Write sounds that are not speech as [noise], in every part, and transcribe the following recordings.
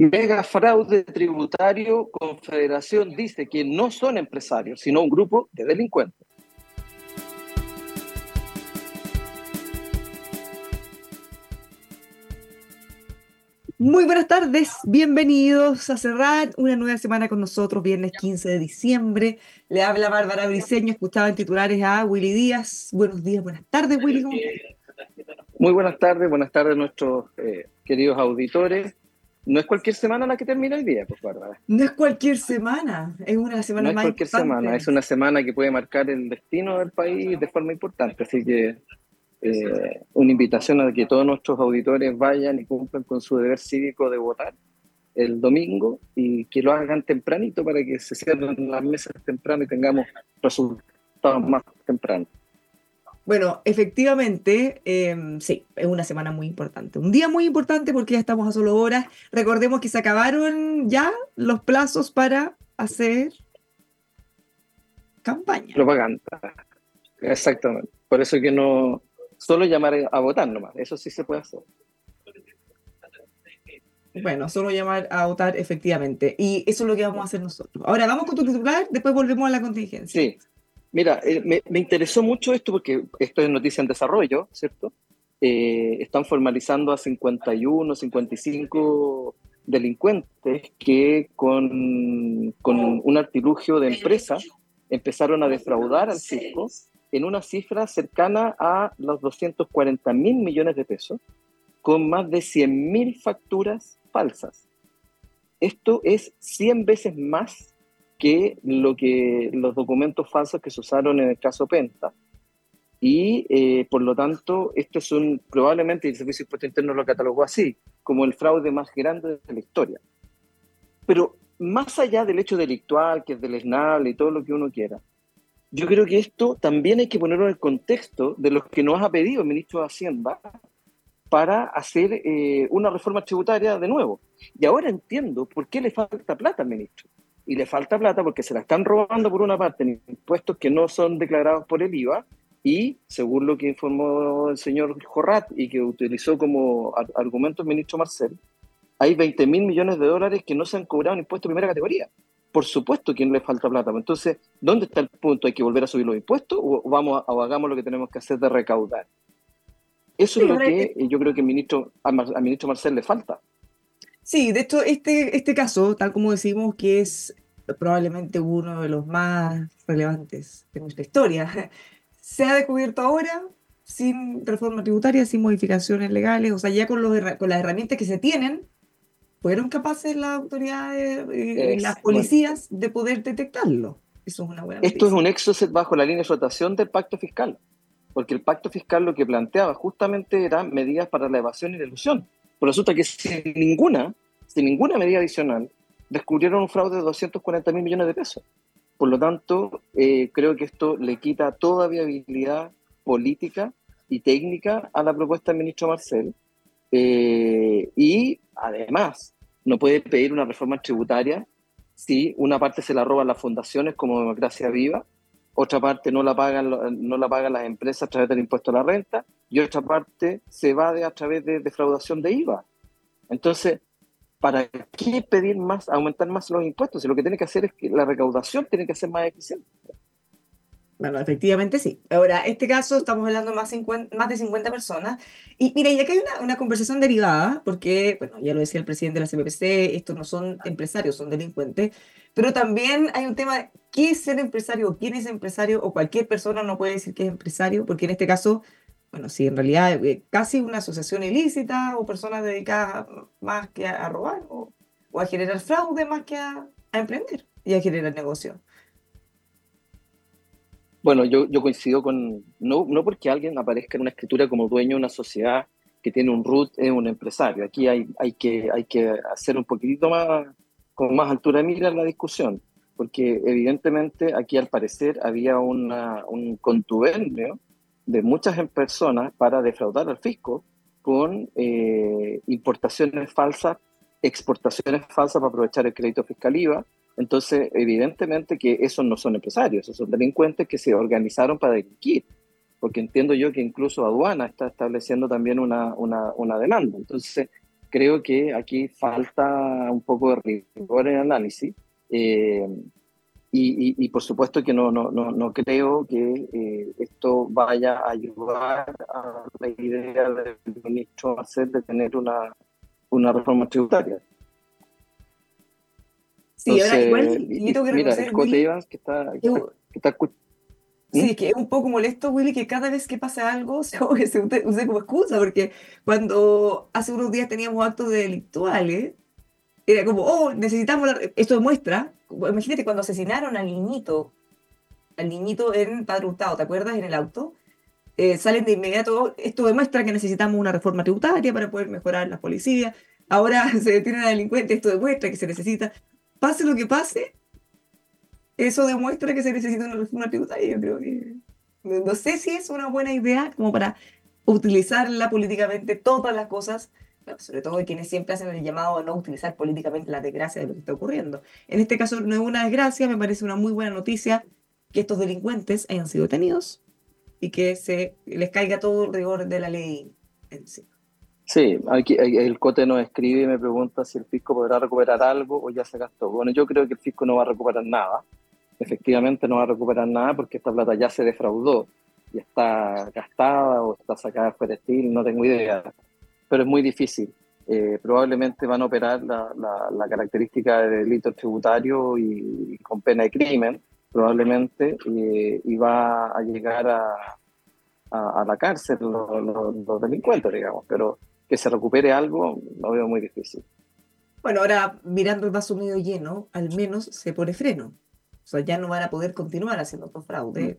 Mega fraude tributario, Confederación dice que no son empresarios, sino un grupo de delincuentes. Muy buenas tardes, bienvenidos a cerrar una nueva semana con nosotros, viernes 15 de diciembre. Le habla Bárbara Briceño, escuchaba en titulares a Willy Díaz. Buenos días, buenas tardes, Willy. Muy buenas tardes, buenas tardes a nuestros eh, queridos auditores. No es cualquier semana la que termina el día, pues Bárbara. No es cualquier semana, es una semana no más es cualquier semana, es una semana que puede marcar el destino del país de forma importante. Así que eh, una invitación a que todos nuestros auditores vayan y cumplan con su deber cívico de votar el domingo y que lo hagan tempranito para que se cierren las mesas temprano y tengamos resultados más tempranos. Bueno, efectivamente, em, sí, es una semana muy importante. Un día muy importante porque ya estamos a solo horas. Recordemos que se acabaron ya los plazos para hacer campaña. Propaganda. Exactamente. Por eso que no, solo llamar a votar nomás, eso sí se puede hacer. Bueno, solo llamar a votar efectivamente. Y eso es lo que vamos a hacer nosotros. Ahora vamos con tu titular, después volvemos a la contingencia. Sí, Mira, eh, me, interesó mucho esto porque esto es noticia en desarrollo, ¿cierto? Eh, están formalizando a 51, 55 delincuentes que con, con un artilugio de empresa empezaron a defraudar al fisco en una cifra cercana a los 240 mil millones de pesos, con más de 100 mil facturas falsas. Esto es 100 veces más que, lo que los documentos falsos que se usaron en el caso Penta. Y eh, por lo tanto, este es un, probablemente el Servicio de Impuesto Interno lo catalogó así, como el fraude más grande de la historia. Pero más allá del hecho delictual, que es deleznable y todo lo que uno quiera, yo creo que esto también hay que ponerlo en el contexto de los que nos ha pedido el ministro de Hacienda para hacer eh, una reforma tributaria de nuevo. Y ahora entiendo por qué le falta plata al ministro y le falta plata porque se la están robando por una parte en impuestos que no son declarados por el IVA y, según lo que informó el señor Jorrat y que utilizó como argumento el ministro Marcel, hay 20 mil millones de dólares que no se han cobrado en impuestos de primera categoría. Por supuesto que no le falta plata. Entonces, ¿dónde está el punto? ¿Hay que volver a subir los impuestos o, vamos o hagamos lo que tenemos que hacer de recaudar? Eso es lo que yo creo que al ministro, al ministro Marcel le falta. Sí, de hecho, este, este caso, tal como decimos, que es probablemente uno de los más relevantes de nuestra historia, [laughs] se ha descubierto ahora sin reforma tributaria, sin modificaciones legales, o sea, ya con, los, con las herramientas que se tienen, fueron capaces las autoridades y eh, las policías de poder detectarlo. Eso es una buena Esto es un exocet bajo la línea de flotación del pacto fiscal, porque el pacto fiscal lo que planteaba justamente eran medidas para la evasión y la ilusión. Pero resulta que sin ninguna, sin ninguna medida adicional, descubrieron un fraude de 240 mil millones de pesos. Por lo tanto, eh, creo que esto le quita toda viabilidad política y técnica a la propuesta del ministro Marcel. Eh, y además, no puede pedir una reforma tributaria si una parte se la roban las fundaciones como Democracia Viva, otra parte no la pagan, no la pagan las empresas a través del impuesto a la renta y otra parte se va a través de defraudación de IVA. Entonces, ¿para qué pedir más, aumentar más los impuestos? Si lo que tiene que hacer es que la recaudación tiene que ser más eficiente. Bueno, efectivamente sí. Ahora, este caso estamos hablando más, más de 50 personas. Y mira, y acá hay una, conversación derivada, porque, bueno, ya lo decía el presidente de la CPPC, estos no son empresarios, son delincuentes, pero también hay un tema, ¿qué es ser empresario? ¿Quién es empresario? O cualquier persona no puede decir que es empresario, porque en este caso, bueno, sí, en realidad eh, casi una asociación ilícita o personas dedicadas más que a, robar o, o, a generar fraude más que a, a emprender y a generar negocio. Bueno, yo, yo coincido con, no, no porque alguien aparezca en una escritura como dueño de una sociedad que tiene un root, es un empresario. Aquí hay, hay, que, hay que hacer un poquitito más, con más altura de mira la discusión, porque evidentemente aquí al parecer había un contubernio de muchas personas para defraudar al fisco con eh, importaciones falsas, exportaciones falsas para aprovechar el crédito fiscal IVA, entonces, evidentemente que esos no son empresarios, esos son delincuentes que se organizaron para delinquir, porque entiendo yo que incluso aduana está estableciendo también una, una, una demanda. Entonces, creo que aquí falta un poco de rigor en el análisis. Eh, y, y, por supuesto que no, no, no, no creo que eh, esto vaya a ayudar a la idea del ministro hacer de tener una, una reforma tributaria. Sí, ahora igual, mira, el Cote Evans que está, que está, Sí, ¿Mm? que es un poco molesto, Willy, que cada vez que pasa algo [laughs] se, se use como excusa, porque cuando hace unos días teníamos actos delictuales, era como, oh, necesitamos, esto demuestra, imagínate cuando asesinaron al niñito, al niñito en Padre Hurtado, ¿te acuerdas? En el auto, eh, salen de inmediato, esto demuestra que necesitamos una reforma tributaria para poder mejorar las policías, ahora [laughs] se detienen a delincuentes, esto demuestra que se necesita, pase lo que pase, eso demuestra que se necesita una reforma tributaria. Yo creo que. No sé si es una buena idea como para utilizarla políticamente todas las cosas, sobre todo quienes siempre hacen el llamado a no utilizar políticamente la desgracia de lo que está ocurriendo. En este caso no es una desgracia, me parece una muy buena noticia que estos delincuentes hayan sido detenidos y que se les caiga todo el rigor de la ley encima. Sí, aquí, el COTE nos escribe y me pregunta si el fisco podrá recuperar algo o ya se gastó. Bueno, yo creo que el fisco no va a recuperar nada. Efectivamente no va a recuperar nada porque esta plata ya se defraudó y está gastada o está sacada de estilo, no tengo idea. Pero es muy difícil. Eh, probablemente van a operar la, característica de delito tributario y, con pena de crimen, probablemente, y, va a llegar a, a, la cárcel los, los delincuentes, digamos. Pero que se recupere algo, lo veo muy difícil. Bueno, ahora mirando el vaso medio lleno, al menos se pone freno. O sea, ya no van a poder continuar haciendo otro fraude.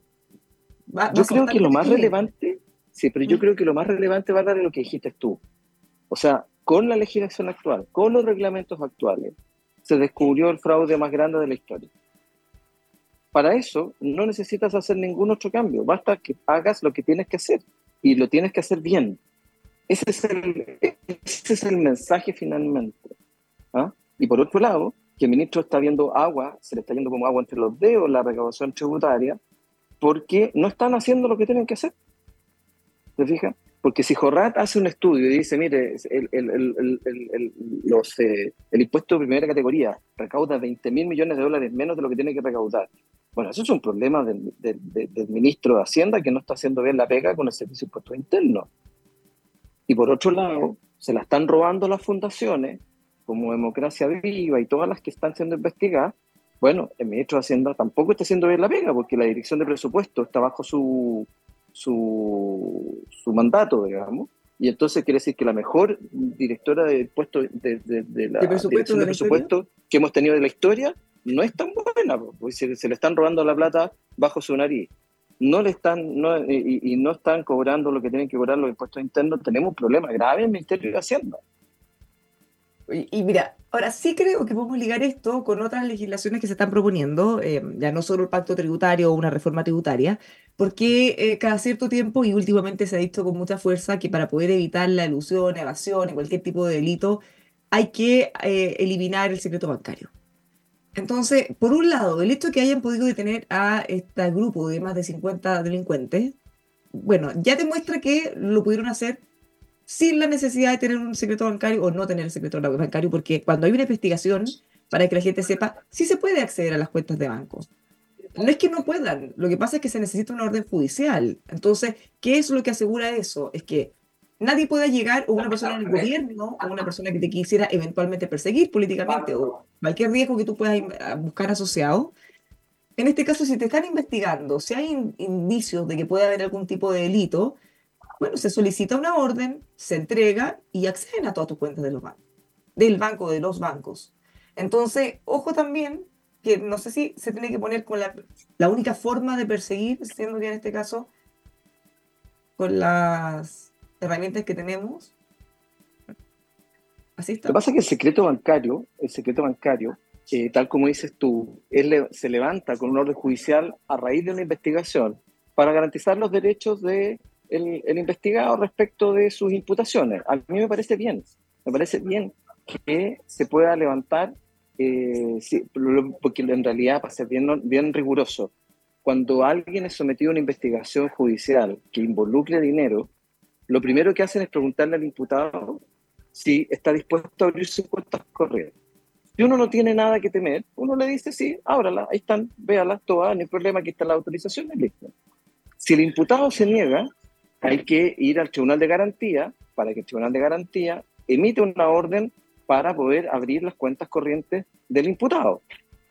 yo creo que lo más relevante, sí, pero yo mm. creo que lo más relevante va a dar lo que dijiste tú. O sea, con la legislación actual, con los reglamentos actuales, se descubrió el fraude más grande de la historia. Para eso no necesitas hacer ningún otro cambio, basta que hagas lo que tienes que hacer y lo tienes que hacer bien. Ese es el, ese es el mensaje finalmente. ¿ah? Y por otro lado, que el ministro está viendo agua, se le está yendo como agua entre los dedos la recaudación tributaria, porque no están haciendo lo que tienen que hacer. ¿Te fijas? Porque si Jorrat hace un estudio y dice, mire, el, el, el, los, eh, el impuesto de primera categoría recauda 20 mil millones de dólares menos de lo que tiene que recaudar. Bueno, eso es un problema del, del, del, ministro de Hacienda que no está haciendo bien la pega con el servicio de impuestos internos. Y por otro lado, se la están robando las fundaciones, como Democracia Viva y todas las que están siendo investigadas. Bueno, el ministro de Hacienda tampoco está haciendo bien la pega, porque la dirección de presupuesto está bajo su, su, su mandato, digamos. Y entonces quiere decir que la mejor directora de puesto de, de, la dirección de, presupuesto que hemos tenido de la historia no es tan buena, porque se, se, le están robando la plata bajo su nariz no le están no, y, no están cobrando lo que tienen que cobrar los impuestos internos, tenemos un problema grave en el Ministerio de Hacienda. Y, mira, ahora sí creo que podemos ligar esto con otras legislaciones que se están proponiendo, eh, ya no solo el pacto tributario o una reforma tributaria, porque eh, cada cierto tiempo y últimamente se ha visto con mucha fuerza que para poder evitar la ilusión, evasión y cualquier tipo de delito, hay que eh, eliminar el secreto bancario. Entonces, por un lado, el hecho de que hayan podido detener a este grupo de más de 50 delincuentes, bueno, ya demuestra que lo pudieron hacer sin la necesidad de tener un secreto bancario o no tener el secreto bancario, porque cuando hay una investigación, para que la gente sepa, sí se puede acceder a las cuentas de banco. no es que no puedan, lo que pasa es que se necesita una orden judicial. Entonces, ¿qué es lo que asegura eso? Es que nadie pueda llegar, o una persona en el gobierno, o una persona que te quisiera eventualmente perseguir políticamente, o cualquier riesgo que tú puedas buscar asociado. En este caso, si te están investigando, si hay indicios de que puede haber algún tipo de delito, bueno, se solicita una orden, se entrega y acceden a todas tus cuentas de los bancos, del banco, de los bancos. Entonces, ojo también, que no sé si se tiene que poner con la, la única forma de perseguir, siendo que en este caso, con las herramientas que tenemos. Así está. Lo que pasa es que el secreto bancario, el secreto bancario, eh, tal como dices tú, se levanta con un orden judicial a raíz de una investigación para garantizar los derechos del de el investigado respecto de sus imputaciones. A mí me parece bien, me parece bien que se pueda levantar, eh, porque en realidad, para ser bien, bien riguroso, cuando alguien es sometido a una investigación judicial que involucre dinero, lo primero que hacen es preguntarle al imputado si está dispuesto a abrir sus cuentas corrientes. Si uno no tiene nada que temer, uno le dice, sí, ábrala, ahí están, véalas todas, no hay problema, aquí está la autorización, y listo. Si el imputado se niega, hay que ir al tribunal de garantía para que el tribunal de garantía emite una orden para poder abrir las cuentas corrientes del imputado.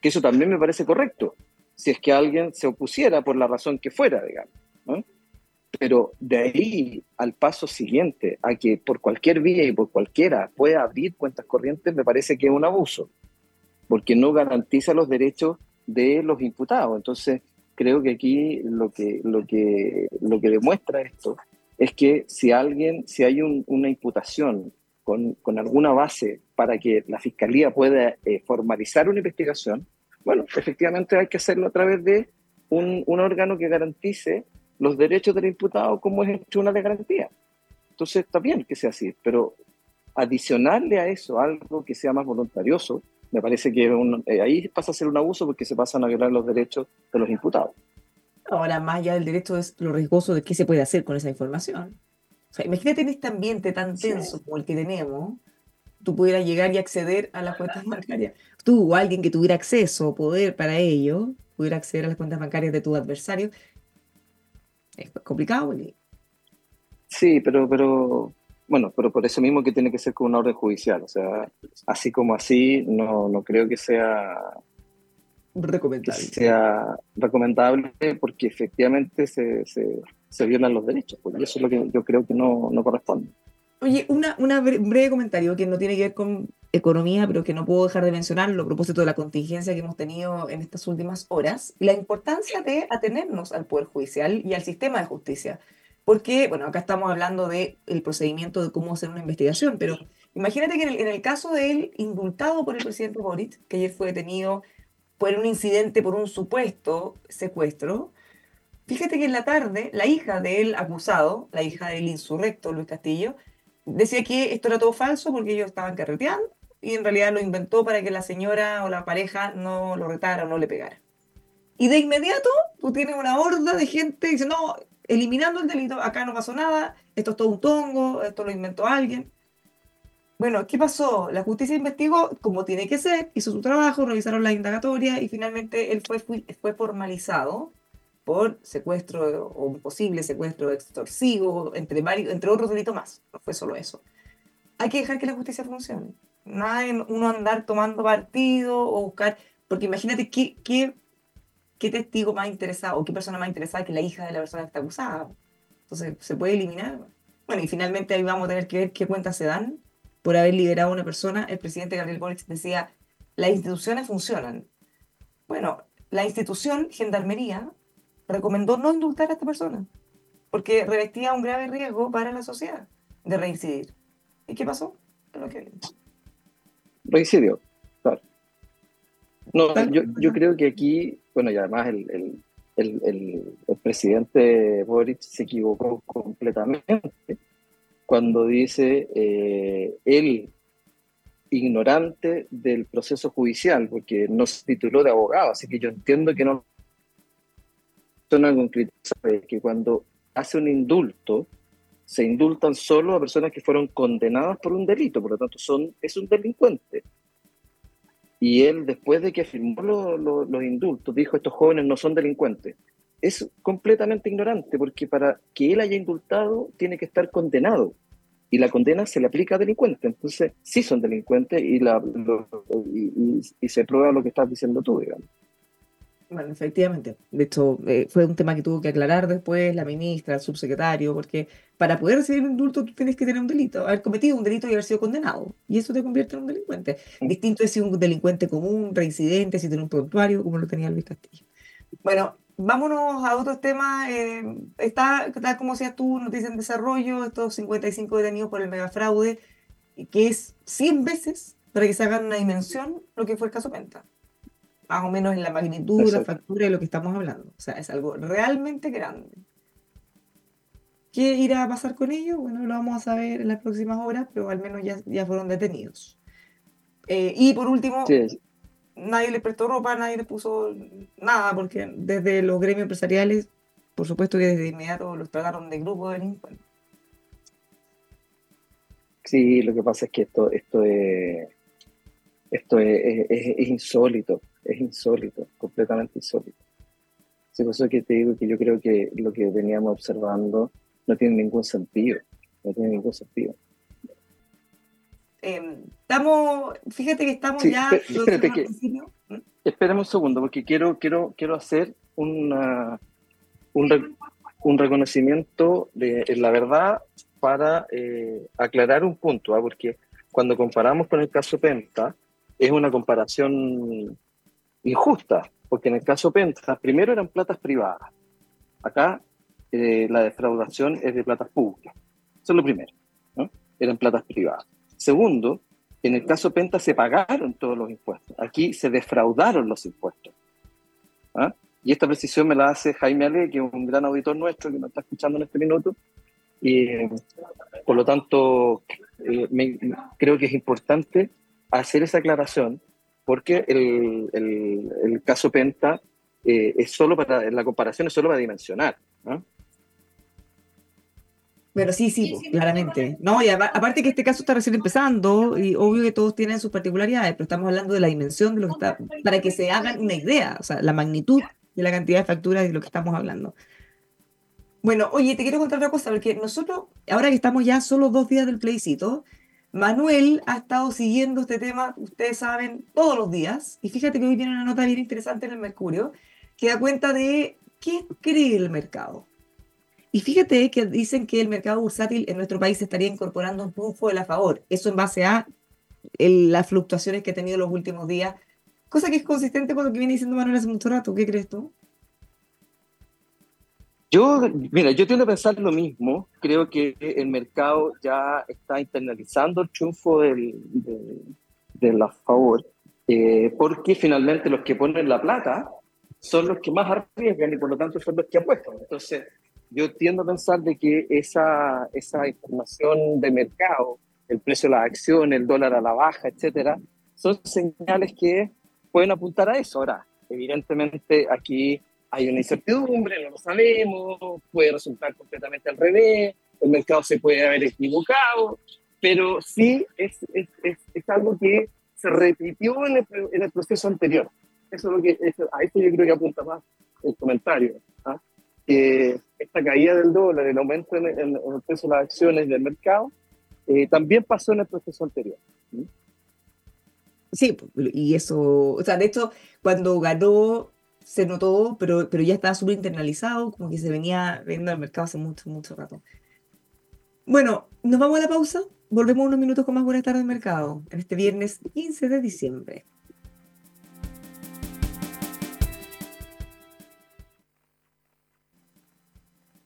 Que eso también me parece correcto, si es que alguien se opusiera por la razón que fuera, digamos. Pero de ahí al paso siguiente, a que por cualquier vía y por cualquiera pueda abrir cuentas corrientes, me parece que es un abuso, porque no garantiza los derechos de los imputados. Entonces, creo que aquí lo que, lo que, lo que demuestra esto es que si alguien, si hay una imputación con, con, alguna base para que la fiscalía pueda eh, formalizar una investigación, bueno, efectivamente hay que hacerlo a través de un, un órgano que garantice los derechos del imputado como es el tribunal de garantía. Entonces está bien que sea así, pero adicionarle a eso algo que sea más voluntarioso, me parece que eh, ahí pasa a ser un abuso porque se pasan a violar los derechos de los imputados. Ahora, más allá del derecho es lo riesgoso de qué se puede hacer con esa información. O sea, imagínate en este ambiente tan tenso como el que tenemos, tú pudieras llegar y acceder a las cuentas bancarias. Tú o alguien que tuviera acceso o poder para ello, pudiera acceder a las cuentas bancarias de tu adversario es complicado. Sí, pero, pero, bueno, pero por eso mismo que tiene que ser con una orden judicial. O sea, así como así, no, no creo que sea recomendable. sea recomendable porque efectivamente se, se, se violan los derechos. Porque eso es lo que yo creo que no, no corresponde. Oye, una, una breve comentario que no tiene que ver con economía, pero que no puedo dejar de mencionarlo a propósito de la contingencia que hemos tenido en estas últimas horas, la importancia de atenernos al Poder Judicial y al sistema de justicia. Porque, bueno, acá estamos hablando del el procedimiento de cómo hacer una investigación, pero imagínate que en el, en el caso de él, indultado por el presidente Boric, que ayer fue detenido por un incidente, por un supuesto secuestro, fíjate que en la tarde, la hija del acusado, la hija del insurrecto Luis Castillo, decía que esto era todo falso porque ellos estaban carreteando y en realidad lo inventó para que la señora o la pareja no lo retara o no le pegara. Y de inmediato tú tienes una horda de gente diciendo, no, eliminando el delito, acá no pasó nada, esto es todo un tongo, esto lo inventó alguien. Bueno, ¿qué pasó? La justicia investigó como tiene que ser, hizo su trabajo, revisaron la indagatoria y finalmente él fue, fue formalizado por secuestro o un posible secuestro extorsivo, entre, varios, entre otros delitos más. No fue solo eso. Hay que dejar que la justicia funcione nada de uno andar tomando partido o buscar, porque imagínate qué, qué, qué testigo más interesado o qué persona más interesada que la hija de la persona que está acusada. Entonces, ¿se puede eliminar? Bueno, y finalmente ahí vamos a tener que ver qué cuentas se dan por haber liberado a una persona. El presidente Gabriel Boric decía, las instituciones funcionan. Bueno, la institución, Gendarmería, recomendó no indultar a esta persona, porque revestía un grave riesgo para la sociedad de reincidir. ¿Y qué pasó? Lo que reincidió. Claro. No, yo, yo, creo que aquí, bueno, y además el, el, el, el, presidente Boric se equivocó completamente cuando dice eh, él ignorante del proceso judicial, porque no se tituló de abogado, así que yo entiendo que no son algo que cuando hace un indulto, se indultan solo a personas que fueron condenadas por un delito, por lo tanto son, es un delincuente. y él, después de que firmó los indultos, dijo, estos jóvenes no son delincuentes. Es completamente ignorante, porque para que él haya indultado, tiene que estar condenado. Y la condena se le aplica a delincuentes. Entonces, sí son delincuentes y, la, y se prueba lo que estás diciendo tú, digamos. Bueno, efectivamente. De hecho, eh, fue un tema que tuvo que aclarar después la ministra, el subsecretario, porque para poder recibir un indulto tú tienes que tener un delito, haber cometido un delito y haber sido condenado. Y eso te convierte en un delincuente. Distinto es si un delincuente común, reincidente, si tiene un prontuario, como lo tenía Luis Castillo. Bueno, vámonos a otros temas. Eh, está, tal como decías tú, noticia en desarrollo, estos 55 detenidos por el megafraude, que es 100 veces, para que se hagan una dimensión, lo que fue el caso Penta más o menos en la magnitud, la factura de lo que estamos hablando. O sea, es algo realmente grande. ¿Qué irá a pasar con ellos? Bueno, lo vamos a saber en las próximas horas, pero al menos ya, ya fueron detenidos. Eh, y por último, nadie le prestó ropa, nadie le puso nada, porque desde los gremios empresariales, por supuesto que desde inmediato los trataron de grupo de delincuentes. Sí, lo que pasa es que esto, esto es, esto es insólito es insólito, completamente insólito. Por eso que te digo que yo creo que lo que veníamos observando no tiene ningún sentido, no tiene ningún sentido. Em, estamos, fíjate que estamos ya... Espérate que, esperemos un segundo, porque quiero, quiero, quiero hacer una, un, un reconocimiento de, la verdad para eh, aclarar un punto, ¿ah? porque cuando comparamos con el caso Penta, es una comparación injusta, porque en el caso Penta, primero eran platas privadas. Acá eh, la defraudación es de platas públicas. Eso es lo primero, ¿no? Eran platas privadas. Segundo, en el caso Penta se pagaron todos los impuestos. Aquí se defraudaron los impuestos. ¿ah? Y esta precisión me la hace Jaime Ale, que es un gran auditor nuestro que nos está escuchando en este minuto. Y por lo tanto, eh, creo que es importante hacer esa aclaración porque el, el, caso Penta eh, es solo para, la comparación es solo para dimensionar. Pero sí, sí, claramente. No, y aparte que este caso está recién empezando, y obvio que todos tienen sus particularidades, pero estamos hablando de la dimensión de lo que está, para que se hagan una idea, o sea, la magnitud de la cantidad de facturas de lo que estamos hablando. Bueno, oye, te quiero contar otra cosa, porque nosotros, ahora que estamos ya solo dos días del plebiscito, Manuel ha estado siguiendo este tema, ustedes saben, todos los días. Y fíjate que hoy viene una nota bien interesante en el Mercurio que da cuenta de qué cree el mercado. Y fíjate que dicen que el mercado bursátil en nuestro país estaría incorporando un triunfo de la favor. Eso en base a las fluctuaciones que ha tenido los últimos días. Cosa que es consistente con lo que viene diciendo Manuel hace mucho rato. ¿Qué crees tú? Yo, mira, yo tiendo a pensar lo mismo. Creo que el mercado ya está internalizando el triunfo del, de, la favor, eh, porque finalmente los que ponen la plata son los que más arriesgan y por lo tanto son los que apuestan. Entonces, yo tiendo a pensar de que esa, esa información de mercado, el precio de las acciones, el dólar a la baja, etcétera, son señales que pueden apuntar a eso. Ahora, evidentemente aquí hay una incertidumbre, no lo sabemos, puede resultar completamente al revés, el mercado se puede haber equivocado, pero sí es, es, es, algo que se repitió en el, en el, proceso anterior. Eso es lo que, a eso yo creo que apunta más el comentario. ¿ah? Que esta caída del dólar, el aumento en, el precio de las acciones del mercado, eh, también pasó en el proceso anterior. Sí, y eso, o sea, de hecho, cuando ganó se notó, pero, pero ya estaba súper internalizado, como que se venía viendo el mercado hace mucho, mucho rato. Bueno, nos vamos a la pausa. Volvemos unos minutos con más Buenas tardes Mercado, en este viernes 15 de diciembre.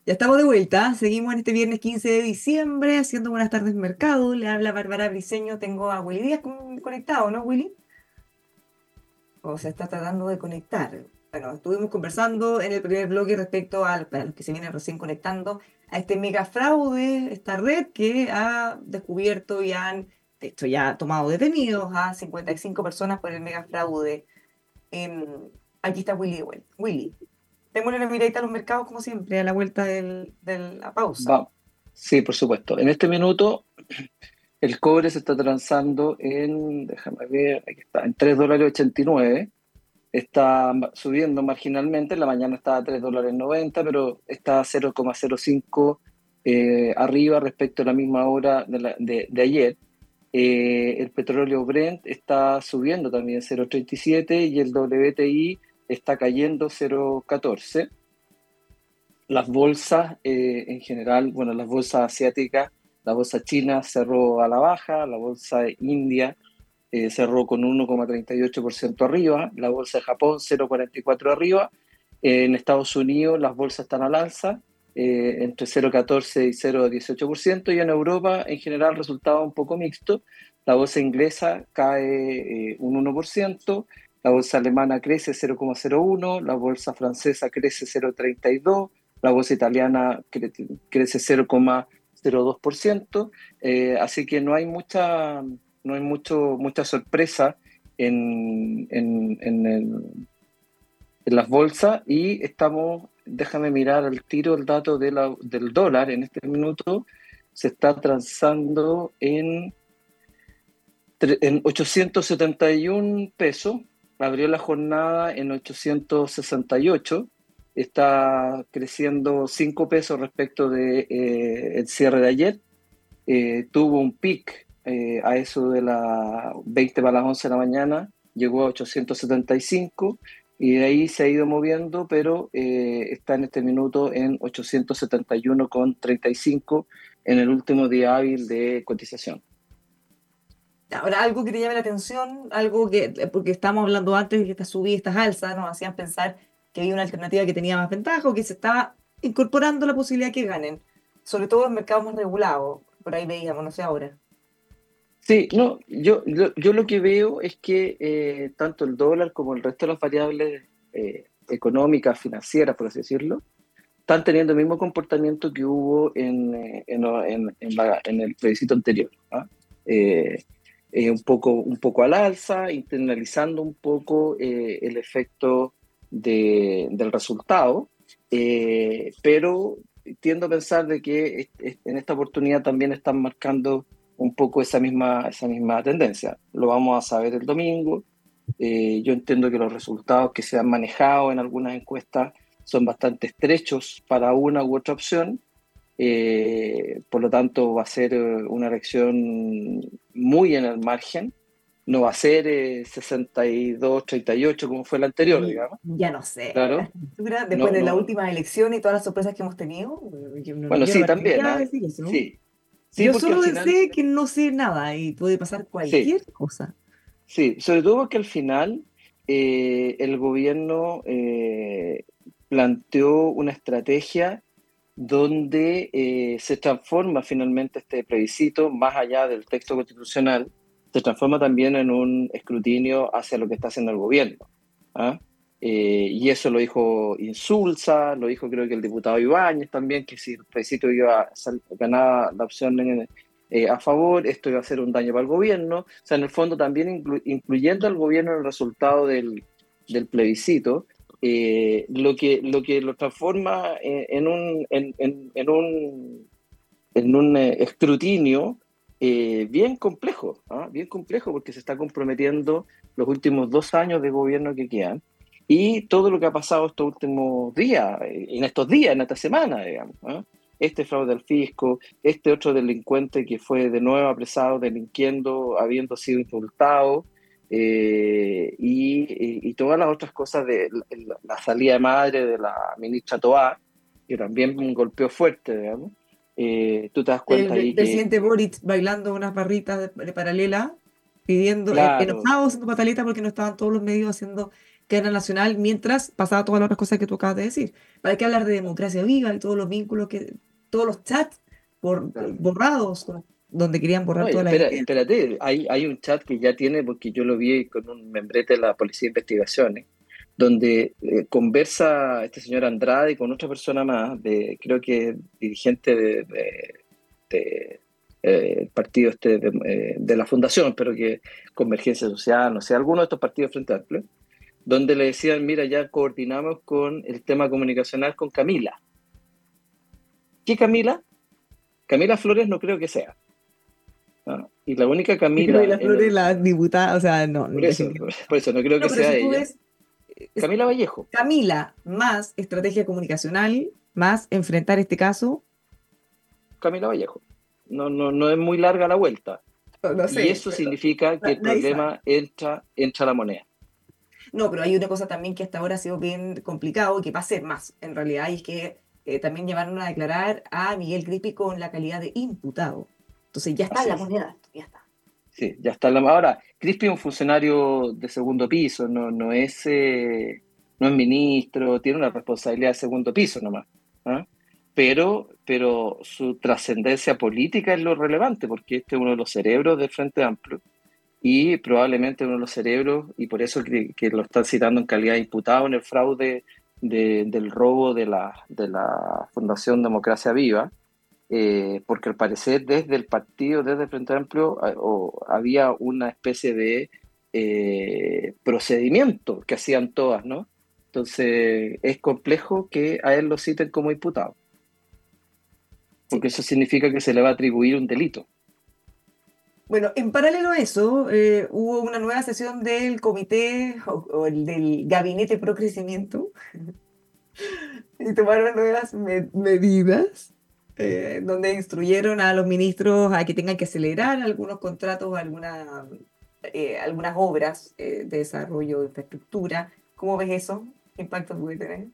Ya estamos de vuelta, seguimos en este viernes 15 de diciembre haciendo Buenas tardes Mercado. Le habla Bárbara Briseño, tengo a Willy Díaz conectado, ¿no, Willy? O se está tratando de conectar bueno, estuvimos conversando en el primer bloque respecto a, los que se vienen recién conectando, a este mega fraude, esta red que ha descubierto y han, de hecho, ya tomado detenidos a 55 personas por el mega fraude. aquí está Willy. Willy, démosle una miradita a los mercados como siempre, a la vuelta de la pausa. Sí, por supuesto. En este minuto El cobre se está transando en, déjame ver, aquí está, en 3 dólares 89. Está subiendo marginalmente, en la mañana estaba a 3 dólares 90, pero está 0,05 eh, arriba respecto a la misma hora de, de, ayer. Eh, el petróleo Brent está subiendo también 0,37 y el WTI está cayendo 0,14. Las bolsas eh, en general, bueno, las bolsas asiáticas, la bolsa china cerró a la baja, la bolsa india cerró con 1,38% arriba, la bolsa de Japón 0,44 arriba, en Estados Unidos las bolsas están al alza, eh, entre 0,14 y 0,18%, y en Europa en general resultaba un poco mixto. La bolsa inglesa cae eh, un 1%, la bolsa alemana crece 0,01, la bolsa francesa crece 0,32, la bolsa italiana crece 0,02%, eh, así que no hay mucha, no hay mucho, mucha sorpresa en, en, en, las bolsas y estamos déjame mirar al tiro el dato del dólar en este minuto, se está transando en, en 871 pesos, abrió la jornada en 868, está creciendo 5 pesos respecto del de, eh, cierre de ayer, eh, tuvo un pic eh, a eso de las 20 para las 11 de la mañana, llegó a 875 y de ahí se ha ido moviendo, pero eh, está en este minuto en 871,35 en el último día hábil de cotización. Ahora, algo que te llame la atención, algo que, porque estábamos hablando antes de que estas subidas, estas alzas, nos hacían pensar que había una alternativa que tenía más ventaja o que se estaba incorporando la posibilidad que ganen, sobre todo en mercados más regulados, por ahí veíamos, no sé ahora. Sí, no, yo, yo, lo que veo es que eh, tanto el dólar como el resto de las variables eh, económicas, financieras, por así decirlo, están teniendo el mismo comportamiento que hubo en, eh, en, en, el plebiscito anterior. ¿ah? un, poco, un poco al alza, internalizando un poco el efecto de, del resultado, pero tiendo a pensar de que en esta oportunidad también están marcando un poco esa misma, esa misma tendencia. Lo vamos a saber el domingo. Eh, yo entiendo que los resultados que se han manejado en algunas encuestas son bastante estrechos para una u otra opción. Eh, por lo tanto, va a ser eh, una elección muy en el margen. No va a ser 62-38 como fue la anterior, digamos. Ya no sé. Claro. Después de la última elección y todas las sorpresas que hemos tenido. bueno, sí, también. ¿ah? Sí, yo solo sé que no sé nada y puede pasar cualquier cosa. Sí, sobre todo porque al final eh, el gobierno eh, planteó una estrategia donde eh, se transforma finalmente este plebiscito, más allá del texto constitucional, se transforma también en un escrutinio hacia lo que está haciendo el gobierno. ¿ah? Eh, y eso lo dijo Insulza, lo dijo creo que el diputado Ibáñez también, que si plebiscito iba a ganar la opción eh, a favor, esto iba a ser un daño para el gobierno. O sea, en el fondo también incluyendo al gobierno en el resultado del, del plebiscito, eh, lo, que, lo que lo transforma en, un, en, en, un, en un escrutinio bien complejo, ¿ah? bien complejo porque se está comprometiendo los últimos dos años de gobierno que quedan y todo lo que ha pasado estos últimos días, en estos días, en esta semana, digamos. Este fraude al fisco, este otro delincuente que fue de nuevo apresado delinquiendo, habiendo sido indultado, eh, y, todas las otras cosas de la, salida de madre de la ministra Toá, que también golpeó fuerte, digamos. Eh, tú te das cuenta el, presidente Boric bailando unas barritas de, paralela, pidiendo, que no estaba haciendo pataleta porque no estaban todos los medios haciendo era nacional mientras pasaba todas las otras cosas que tú acabas de decir. Hay que hablar de democracia viva y todos los vínculos, que todos los chats por, borrados, donde querían borrar toda la Espérate, hay, hay un chat que ya tiene, porque yo lo vi con un membrete de la Policía de Investigaciones, donde eh, conversa este señor Andrade con otra persona más, de, creo que dirigente de, de, eh, partido este de, eh, de, la fundación, pero que Convergencia Social, no sé, alguno de estos partidos frente amplio, donde le decían, mira, ya coordinamos con el tema comunicacional con Camila. ¿Qué Camila? Camila Flores no creo que sea. Y la única Camila. Camila Flores, la diputada, o sea, no. Por eso, por eso no creo que sea ella. Camila Vallejo. Camila, más estrategia comunicacional, más enfrentar este caso. Camila Vallejo. No, no, no es muy larga la vuelta. y eso significa que el problema entra, entra la moneda. No, pero hay una cosa también que hasta ahora ha sido bien complicado y que va a ser más, en realidad, y es que eh, también llevaron a declarar a Miguel Crispi con la calidad de imputado. Entonces ya está la moneda, ya está. Sí, ya está. La... Ahora, Crispi es un funcionario de segundo piso, no, no, es, eh, no es ministro, tiene una responsabilidad de segundo piso nomás. ¿ah? Pero, pero su trascendencia política es lo relevante, porque este es uno de los cerebros del Frente Amplio y probablemente uno de los cerebros, y por eso que, que lo están citando en calidad de imputado en el fraude del robo de la, de la Fundación Democracia Viva, eh, porque al parecer desde el partido, desde el Frente Amplio, había una especie de eh, procedimiento que hacían todas, ¿no? Entonces es complejo que a él lo citen como imputado, porque eso significa que se le va a atribuir un delito. Bueno, en paralelo a eso, eh, hubo una nueva sesión del comité o, el del gabinete pro crecimiento [laughs] y tomaron nuevas medidas eh, donde instruyeron a los ministros a que tengan que acelerar algunos contratos, alguna, eh, algunas obras de desarrollo de infraestructura. ¿Cómo ves eso? ¿Qué impacto puede tener?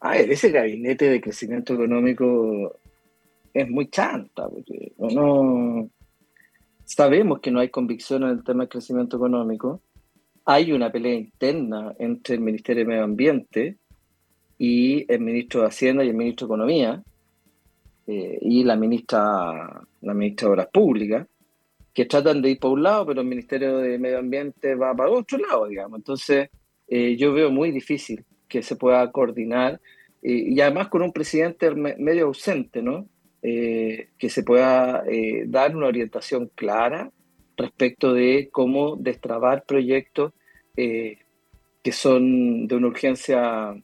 A ver, ese gabinete de crecimiento económico es muy chanta, porque no Sabemos que no hay convicción en el tema del crecimiento económico. Hay una pelea interna entre el Ministerio de Medio Ambiente y el ministro de Hacienda y el ministro de Economía eh, y la ministra, la ministra de Obras Públicas, que tratan de ir para un lado, pero el Ministerio de Medio Ambiente va para otro lado, digamos. Entonces, eh, yo veo muy difícil que se pueda coordinar eh, y además con un presidente medio ausente, ¿no? Eh, que se pueda eh, dar una orientación clara respecto de cómo destrabar proyectos eh, que son de una urgencia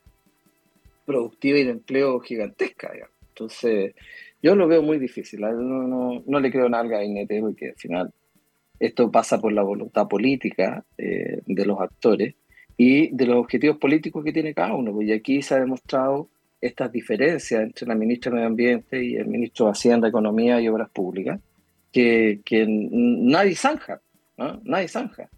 productiva y de empleo gigantesca. Entonces, yo lo veo muy difícil. No, no, le creo nada al gabinete porque al final esto pasa por la voluntad política de los actores y de los objetivos políticos que tiene cada uno. Y aquí se ha demostrado estas diferencias entre la ministra de Medio Ambiente y el ministro de Hacienda, Economía y Obras Públicas, que, que nadie zanja, ¿no? nadie zanja.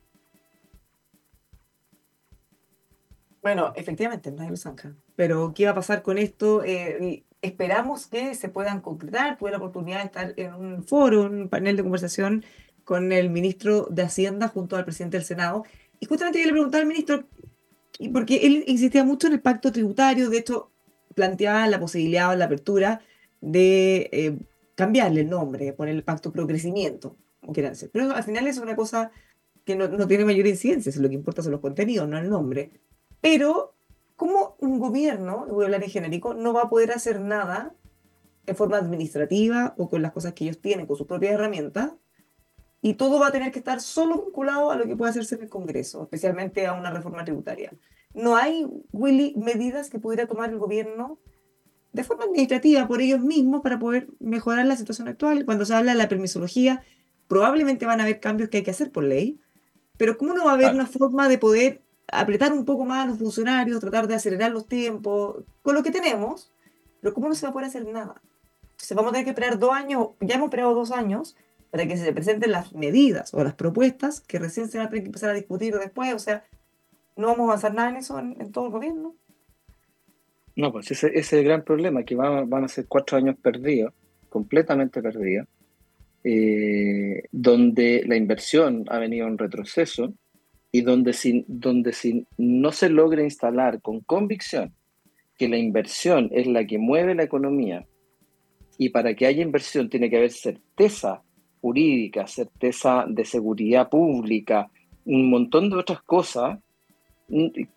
Bueno, efectivamente, nadie lo zanja. Pero, ¿qué va a pasar con esto? Eh, esperamos que se puedan concretar. Tuve la oportunidad de estar en un foro, un panel de conversación con el ministro de Hacienda junto al presidente del Senado. Y justamente yo le preguntaba al ministro, porque él insistía mucho en el pacto tributario, de hecho, planteaba la posibilidad o la apertura de eh, cambiarle el nombre, poner el pacto pro crecimiento, como quieran hacer. Pero al final es una cosa que no, no tiene mayor incidencia, lo que importa son los contenidos, no el nombre. Pero, ¿cómo un gobierno, voy a hablar en genérico, no va a poder hacer nada en forma administrativa o con las cosas que ellos tienen, con sus propias herramientas, y todo va a tener que estar solo vinculado a lo que puede hacerse en el Congreso, especialmente a una reforma tributaria no hay, Willy, medidas que pudiera tomar el gobierno de forma administrativa por ellos mismos para poder mejorar la situación actual. Cuando se habla de la permisología, probablemente van a haber cambios que hay que hacer por ley, pero ¿cómo no va a haber una forma de poder apretar un poco más a los funcionarios, tratar de acelerar los tiempos con lo que tenemos? Pero ¿cómo no se va a poder hacer nada? Se vamos a tener que esperar dos años, ya hemos esperado dos años para que se presenten las medidas o las propuestas que recién se van a tener que empezar a discutir después. O sea, no vamos a avanzar nada en eso en, todo el gobierno. No, pues ese, es el gran problema, que van, van a ser cuatro años perdidos, completamente perdidos, eh, donde la inversión ha venido en retroceso y donde si, donde si no se logra instalar con convicción que la inversión es la que mueve la economía y para que haya inversión tiene que haber certeza jurídica, certeza de seguridad pública, un montón de otras cosas,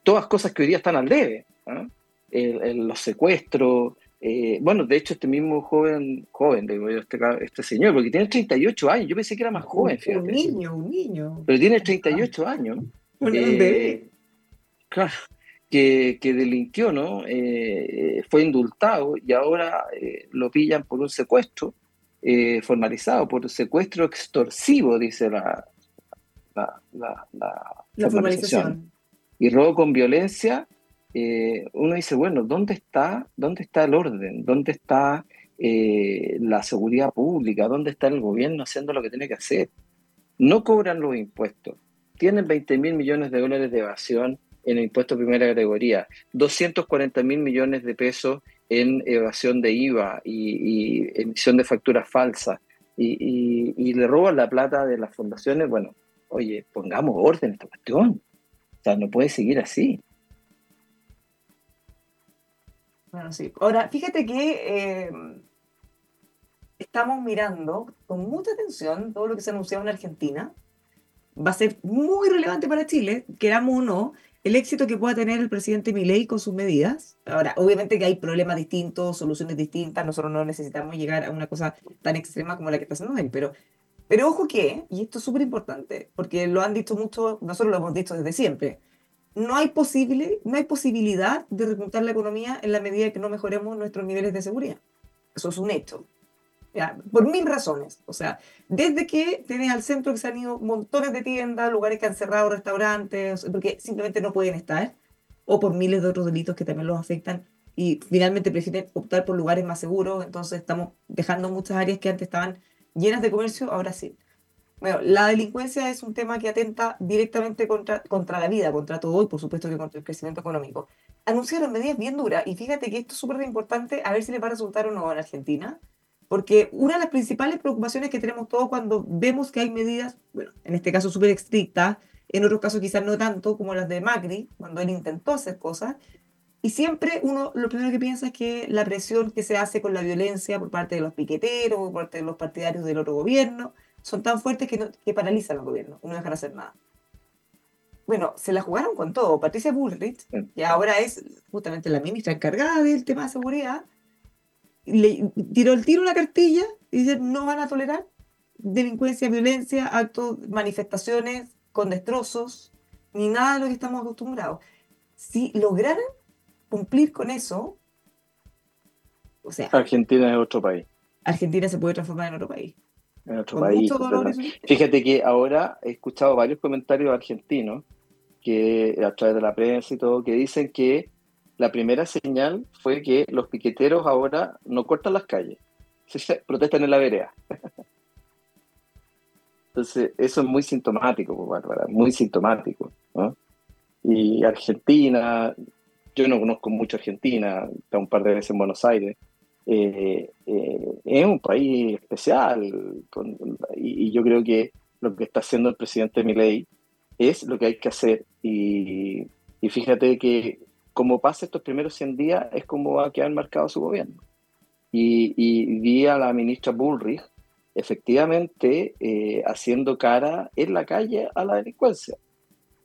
todas cosas que hoy día están al debe. ¿ah? los secuestros. Eh, bueno, de hecho, este mismo joven, joven, digo yo, este, este, señor, porque tiene 38 años, yo pensé que era más joven, Un niño, un niño. Pero tiene 38 años. [laughs] Eh, claro, que, que, delinquió, ¿no? Eh, fue indultado y ahora lo pillan por un secuestro eh, formalizado por secuestro extorsivo, dice la, la, la, formalización. Y robo con violencia, eh, uno dice, bueno, ¿dónde está, dónde está el orden? ¿Dónde está eh, la seguridad pública? ¿Dónde está el gobierno haciendo lo que tiene que hacer? No cobran los impuestos. Tienen 20 mil millones de dólares de evasión en el impuesto de primera categoría, 240 mil millones de pesos en evasión de IVA y, emisión de facturas falsas, y, le roban la plata de las fundaciones, bueno, oye, pongamos orden en esta cuestión. O sea, no puede seguir así. Bueno, sí. Ahora, fíjate que eh, estamos mirando con mucha atención todo lo que se anunciado en Argentina. Va a ser muy relevante para Chile, queramos o no, el éxito que pueda tener el presidente Milei con sus medidas. Ahora, obviamente que hay problemas distintos, soluciones distintas, nosotros no necesitamos llegar a una cosa tan extrema como la que está haciendo él, pero, pero ojo que, y esto es súper importante, porque lo han dicho mucho, nosotros lo hemos dicho desde siempre, no hay, posible, no hay posibilidad de repuntar la economía en la medida que no mejoremos nuestros niveles de seguridad. Eso es un hecho por mil razones. O sea, desde que tienes al centro que se han ido montones de tiendas, lugares que han cerrado, restaurantes, porque simplemente no pueden estar, o por miles de otros delitos que también los afectan y finalmente prefieren optar por lugares más seguros, entonces estamos dejando muchas áreas que antes estaban llenas de comercio, ahora sí. Bueno, la delincuencia es un tema que atenta directamente contra, contra la vida, contra todo y por supuesto que contra el crecimiento económico. Anunciaron medidas bien duras y fíjate que esto es súper importante a ver si le va a resultar o no en Argentina porque una de las principales preocupaciones que tenemos todos cuando vemos que hay medidas, bueno, en este caso súper estrictas, en otros casos quizás no tanto, como las de Macri, cuando él intentó hacer cosas, y siempre uno lo primero que piensa es que la presión que se hace con la violencia por parte de los piqueteros, por parte de los partidarios del otro gobierno, son tan fuertes que, no, que paralizan al gobierno no dejan hacer nada. Bueno, se la jugaron con todo. Patricia Bullrich, que ahora es justamente la ministra encargada del tema de seguridad, le tiró el tiro una cartilla y dice no van a tolerar delincuencia, violencia, actos, manifestaciones con destrozos, ni nada de lo que estamos acostumbrados. Si lograran cumplir con eso, o sea... Argentina es otro país. Argentina se puede transformar en otro país. En otro país. Fíjate que ahora he escuchado varios comentarios argentinos que a través de la prensa y todo, que dicen que la primera señal fue que los piqueteros ahora no cortan las calles, [laughs] se protestan en la vereda. Entonces, eso es muy sintomático, pues, Bárbara, muy sintomático. Y Argentina, yo no conozco mucho Argentina, está un par de veces en Buenos Aires, eh, eh, es un país especial y, yo creo que lo que está haciendo el presidente Milei es lo que hay que hacer y, y fíjate que como pasa estos primeros 100 días, es como va a quedar marcado su gobierno. Y, y vi a la ministra Bullrich efectivamente eh, haciendo cara en la calle a la delincuencia.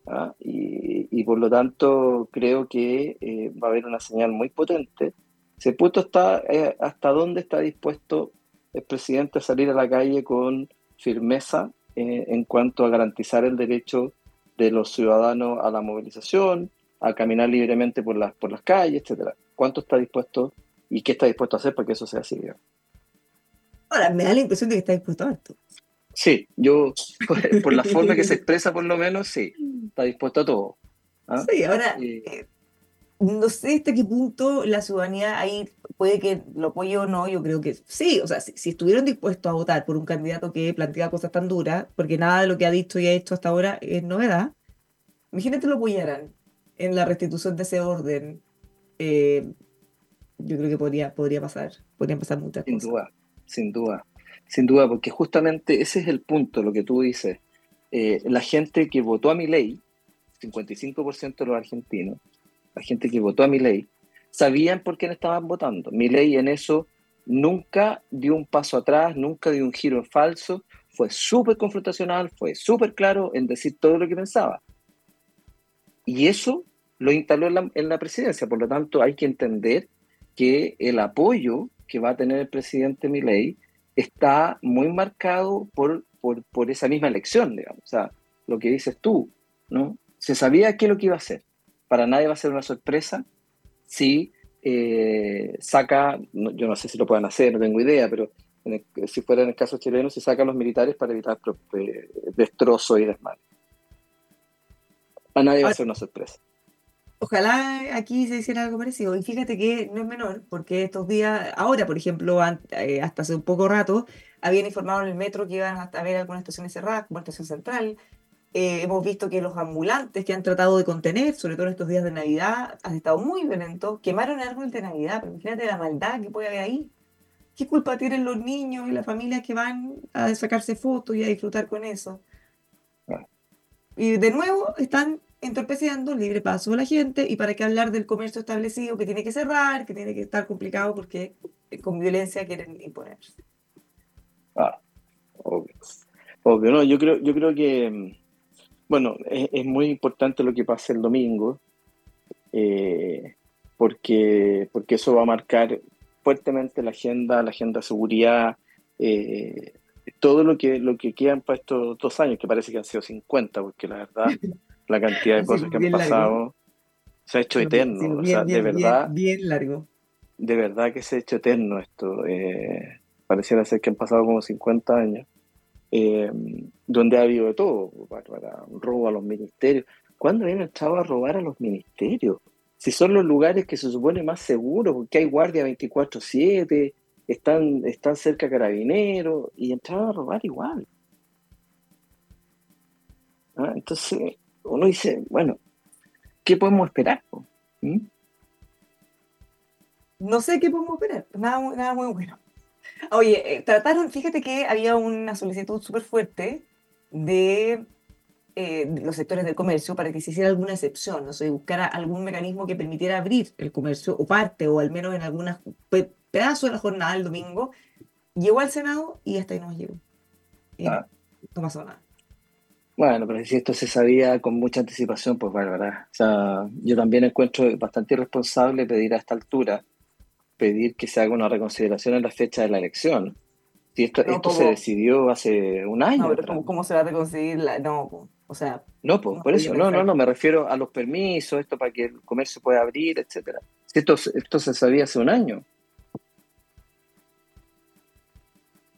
¿Ah? Y, por lo tanto creo que eh, va a haber una señal muy potente. Se puesto está, eh, hasta dónde está dispuesto el presidente a salir a la calle con firmeza en cuanto a garantizar el derecho de los ciudadanos a la movilización, a caminar libremente por las, por las calles, etcétera. ¿Cuánto está dispuesto y qué está dispuesto a hacer para que eso sea así? Ahora, me da la impresión de que está dispuesto a esto. Sí, yo, [laughs] por, la forma que se expresa por lo menos, sí, está dispuesto a todo. ¿ah? Sí, ahora, eh, no sé hasta qué punto la ciudadanía ahí puede que lo apoye o no, yo creo que sí, o sea, si, si, estuvieron dispuestos a votar por un candidato que plantea cosas tan duras, porque nada de lo que ha dicho y ha hecho hasta ahora es novedad, imagínate lo apoyaran en la restitución de ese orden, eh, yo creo que podría, podría pasar, podrían pasar muchas sin duda, sin duda, sin duda, porque justamente ese es el punto, lo que tú dices. Eh, la gente que votó a mi ley, 55% de los argentinos, la gente que votó a mi ley, sabían por quién estaban votando. Mi ley en eso nunca dio un paso atrás, nunca dio un giro en falso, fue súper confrontacional, fue súper claro en decir todo lo que pensaba. Y eso lo instaló en la, presidencia. Por lo tanto, hay que entender que el apoyo que va a tener el presidente Milei está muy marcado por, por, esa misma elección, digamos. O sea, lo que dices tú, ¿no? Se sabía qué es lo que iba a hacer. Para nadie va a ser una sorpresa si eh, saca, yo no sé si lo puedan hacer, no tengo idea, pero si fuera en el caso chileno, se sacan los militares para evitar eh, destrozos y desmadre. A nadie va a ser una sorpresa. Ojalá aquí se hiciera algo parecido. Y fíjate que no es menor, porque estos días, ahora por ejemplo, eh, hasta hace un poco rato, habían informado en el metro que iban a haber algunas estaciones cerradas, como la estación central. Eh, hemos visto que los ambulantes que han tratado de contener, sobre todo en estos días de Navidad, han estado muy violentos. Quemaron el árbol de Navidad, pero imagínate la maldad que puede haber ahí. ¿Qué culpa tienen los niños y las familias que van a sacarse fotos y a disfrutar con eso? Y de nuevo están entorpeciendo el libre paso de la gente y para qué hablar del comercio establecido que tiene que cerrar, que tiene que estar complicado porque con violencia quieren imponerse. Ah, obvio. Obvio, no, yo creo, yo creo que, bueno, es, muy importante lo que pase el domingo, eh, porque, porque eso va a marcar fuertemente la agenda, la agenda de seguridad, eh, todo lo que, lo que quedan para estos dos años, que parece que han sido 50, porque la verdad, [laughs] la cantidad de cosas que han pasado se ha hecho eterno. o sea, de verdad. Bien, largo. De verdad que se ha hecho eterno esto. Eh, pareciera ser que han pasado como 50 años. Eh, donde ha habido de todo, para, robo a los ministerios. ¿Cuándo habían echado a robar a los ministerios? si son los lugares que se supone más seguros, porque hay guardia 24/7, están, están cerca carabineros, y entraban a robar igual. Ah, entonces, uno dice, bueno, ¿qué podemos esperar? ¿Mm? No sé qué podemos esperar, nada, nada muy bueno. Oye, eh, trataron, fíjate que había una solicitud súper fuerte de eh, los sectores del comercio para que se hiciera alguna excepción, no sé, buscara algún mecanismo que permitiera abrir el comercio o parte o al menos en algunos pedazos de la jornada del domingo. Llegó al Senado y hasta ahí no llegó. Ah. No pasó nada. Bueno, pero si esto se sabía con mucha anticipación, pues bueno, ¿verdad? O sea, yo también encuentro bastante irresponsable pedir a esta altura, pedir que se haga una reconsideración en la fecha de la elección. Si esto, esto se decidió hace un año. No, pero ¿cómo, se va a reconstruir? La... No, o sea. No, por eso, no, no, no, me refiero a los permisos, esto para que el comercio pueda abrir, etcétera. Esto, esto se sabía hace un año.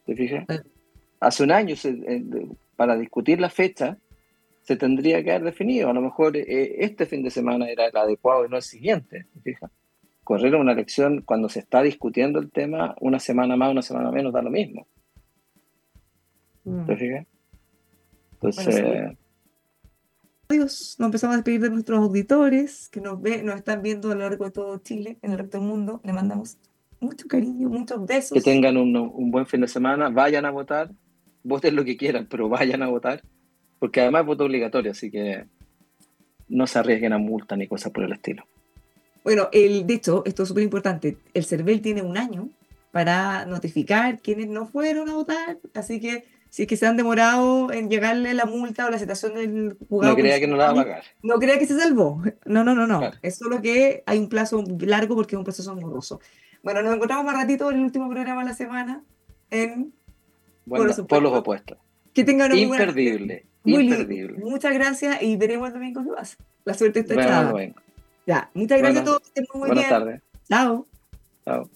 ¿Te fijas? Hace un año, para discutir la fecha, se tendría que haber definido. A lo mejor eh, este fin de semana era el adecuado y no el siguiente. ¿Te fijas? correr una elección cuando se está discutiendo el tema, una semana más, una semana menos, da lo mismo. Mm. ¿Te fijas? Entonces... Adiós, nos empezamos a despedir de nuestros auditores que nos, ve, nos están viendo a lo largo de todo Chile, en el resto del mundo. Le mandamos mucho cariño, muchos besos. Que tengan un, un buen fin de semana, vayan a votar, voten lo que quieran, pero [laughs] vayan a votar, porque además es voto obligatorio, así que no se arriesguen a multa ni cosas por el estilo. Bueno, el, de hecho, esto es súper importante, el CERVEL tiene un año para notificar quienes no fueron a votar, así que si es que se han demorado en llegarle la multa o la citación del jugador. No crea que no la va a pagar. No crea que se salvó. No, no, no, no. Es solo que hay un plazo largo porque es un proceso moroso. Bueno, nos encontramos más ratito en el último programa de la semana en bueno, por, los opuestos. Que tengan una imperdible, muy imperdible. Muchas gracias y veremos el domingo qué pasa. La suerte está echada. Ya, muchas gracias a todos. muy buenas tardes. Chao. Chao.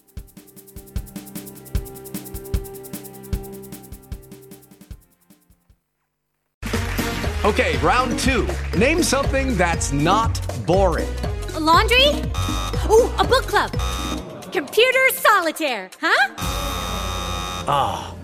Okay, round two. Name something that's not boring. A laundry? Ooh, a book club. Computer solitaire, huh? Ah, oh,